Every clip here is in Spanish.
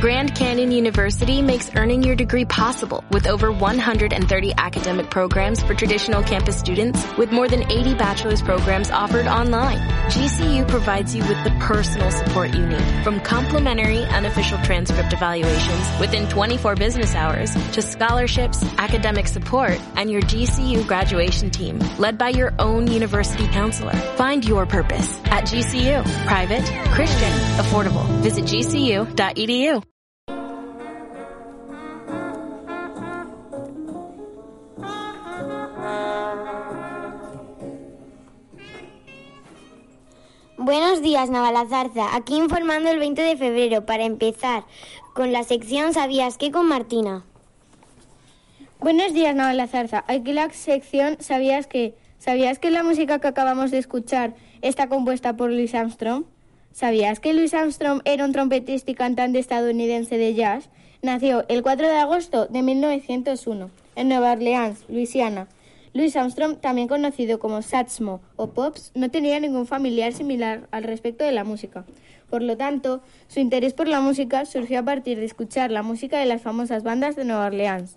Grand Canyon University makes earning your degree possible with over 130 academic programs for traditional campus students with more than 80 bachelor's programs offered online. GCU provides you with the personal support you need from complimentary unofficial transcript evaluations within 24 business hours to scholarships, academic support, and your GCU graduation team led by your own university counselor. Find your purpose at GCU. Private, Christian, affordable. Visit gcu.edu. Buenos días, Navalazarza. Aquí informando el 20 de febrero para empezar con la sección ¿Sabías qué con Martina? Buenos días, Navalazarza. Aquí la sección ¿Sabías qué? ¿Sabías que la música que acabamos de escuchar está compuesta por Louis Armstrong? ¿Sabías que Louis Armstrong era un trompetista y cantante estadounidense de jazz? Nació el 4 de agosto de 1901 en Nueva Orleans, Luisiana. Louis Armstrong, también conocido como Satchmo o Pops, no tenía ningún familiar similar al respecto de la música. Por lo tanto, su interés por la música surgió a partir de escuchar la música de las famosas bandas de Nueva Orleans.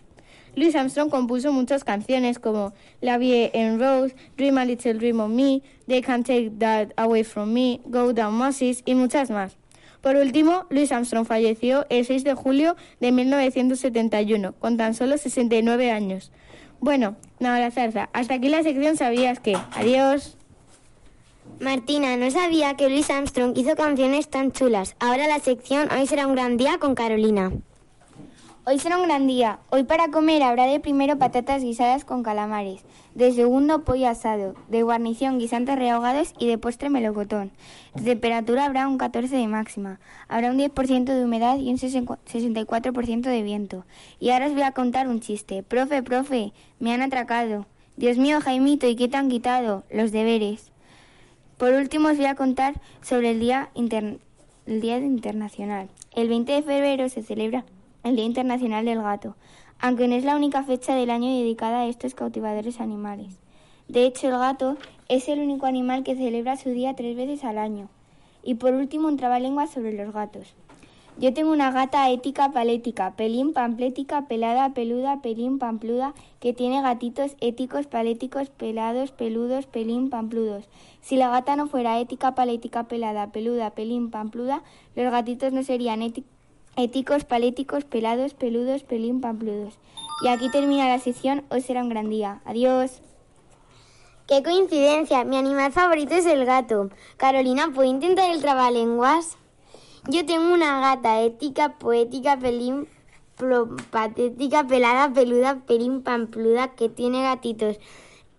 Louis Armstrong compuso muchas canciones como La Vie en Rose, Dream a Little Dream of Me, They Can't Take That Away From Me, Go Down Moses y muchas más. Por último, Louis Armstrong falleció el 6 de julio de 1971, con tan solo 69 años. Bueno, Nada Zarza, hasta aquí la sección sabías que. Adiós. Martina, no sabía que Louis Armstrong hizo canciones tan chulas. Ahora la sección Hoy será un gran día con Carolina. Hoy será un gran día. Hoy para comer habrá de primero patatas guisadas con calamares, de segundo pollo asado, de guarnición guisantes rehogados y de postre melocotón. De temperatura habrá un 14 de máxima, habrá un 10% de humedad y un 64% de viento. Y ahora os voy a contar un chiste. Profe, profe, me han atracado. Dios mío, Jaimito, ¿y qué te han quitado? Los deberes. Por último os voy a contar sobre el Día, el día Internacional. El 20 de febrero se celebra el Día Internacional del Gato, aunque no es la única fecha del año dedicada a estos cautivadores animales. De hecho, el gato es el único animal que celebra su día tres veces al año. Y por último, un trabalengua sobre los gatos. Yo tengo una gata ética palética, pelín pamplética, pelada, peluda, pelín pampluda, que tiene gatitos éticos, paléticos, pelados, peludos, pelín pampludos. Si la gata no fuera ética, palética, pelada, peluda, pelín pampluda, los gatitos no serían éticos éticos, paléticos, pelados, peludos, pelín, pampludos. Y aquí termina la sesión, hoy será un gran día. Adiós. ¡Qué coincidencia! Mi animal favorito es el gato. Carolina, ¿puedo intentar el trabalenguas? Yo tengo una gata ética, poética, pelín, patética, pelada, peluda, pelín, pampluda, que tiene gatitos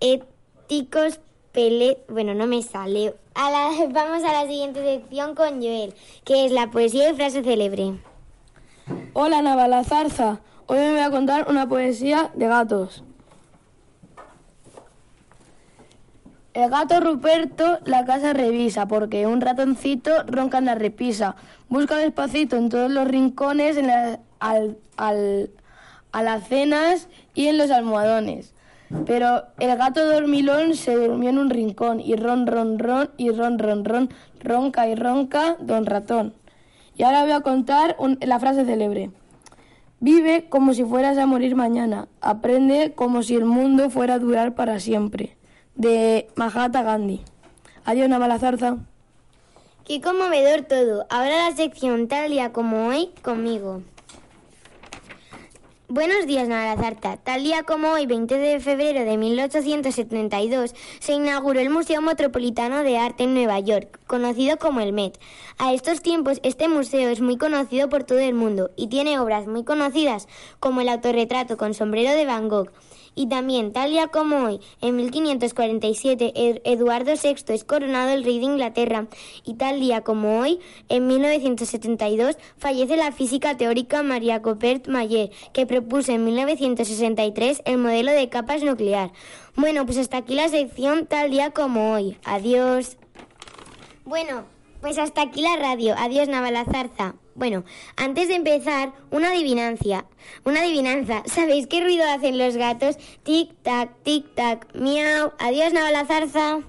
éticos, pele... Bueno, no me sale. Vamos a la siguiente sección con Joel, que es la poesía y frase célebre. Hola Navala Zarza, hoy me voy a contar una poesía de gatos. El gato Ruperto la casa revisa porque un ratoncito ronca en la repisa. Busca despacito en todos los rincones, en la, al, al, a las cenas y en los almohadones. Pero el gato dormilón se durmió en un rincón y ron, ron, ron y ron, ron, ron, ronca y ronca don ratón. Y ahora voy a contar la frase célebre. Vive como si fueras a morir mañana. Aprende como si el mundo fuera a durar para siempre. De Mahatma Gandhi. Adiós, Navalazarza. Qué conmovedor todo. Ahora la sección tal día como hoy conmigo. Buenos días, Navalazarta. Tal día como hoy, 20 de febrero de 1872, se inauguró el Museo Metropolitano de Arte en Nueva York, conocido como el Met. A estos tiempos, este museo es muy conocido por todo el mundo y tiene obras muy conocidas como el autorretrato con sombrero de Van Gogh, y también, tal día como hoy, en 1547, Eduardo VI es coronado el rey de Inglaterra. Y tal día como hoy, en 1972, fallece la física teórica María Copert Mayer, que propuso en 1963 el modelo de capas nuclear. Bueno, pues hasta aquí la sección tal día como hoy. Adiós. Bueno, pues hasta aquí la radio. Adiós, Navalazarza. Bueno, antes de empezar, una adivinancia. Una adivinanza. ¿Sabéis qué ruido hacen los gatos? Tic-tac, tic-tac, miau. Adiós, Navalazarza.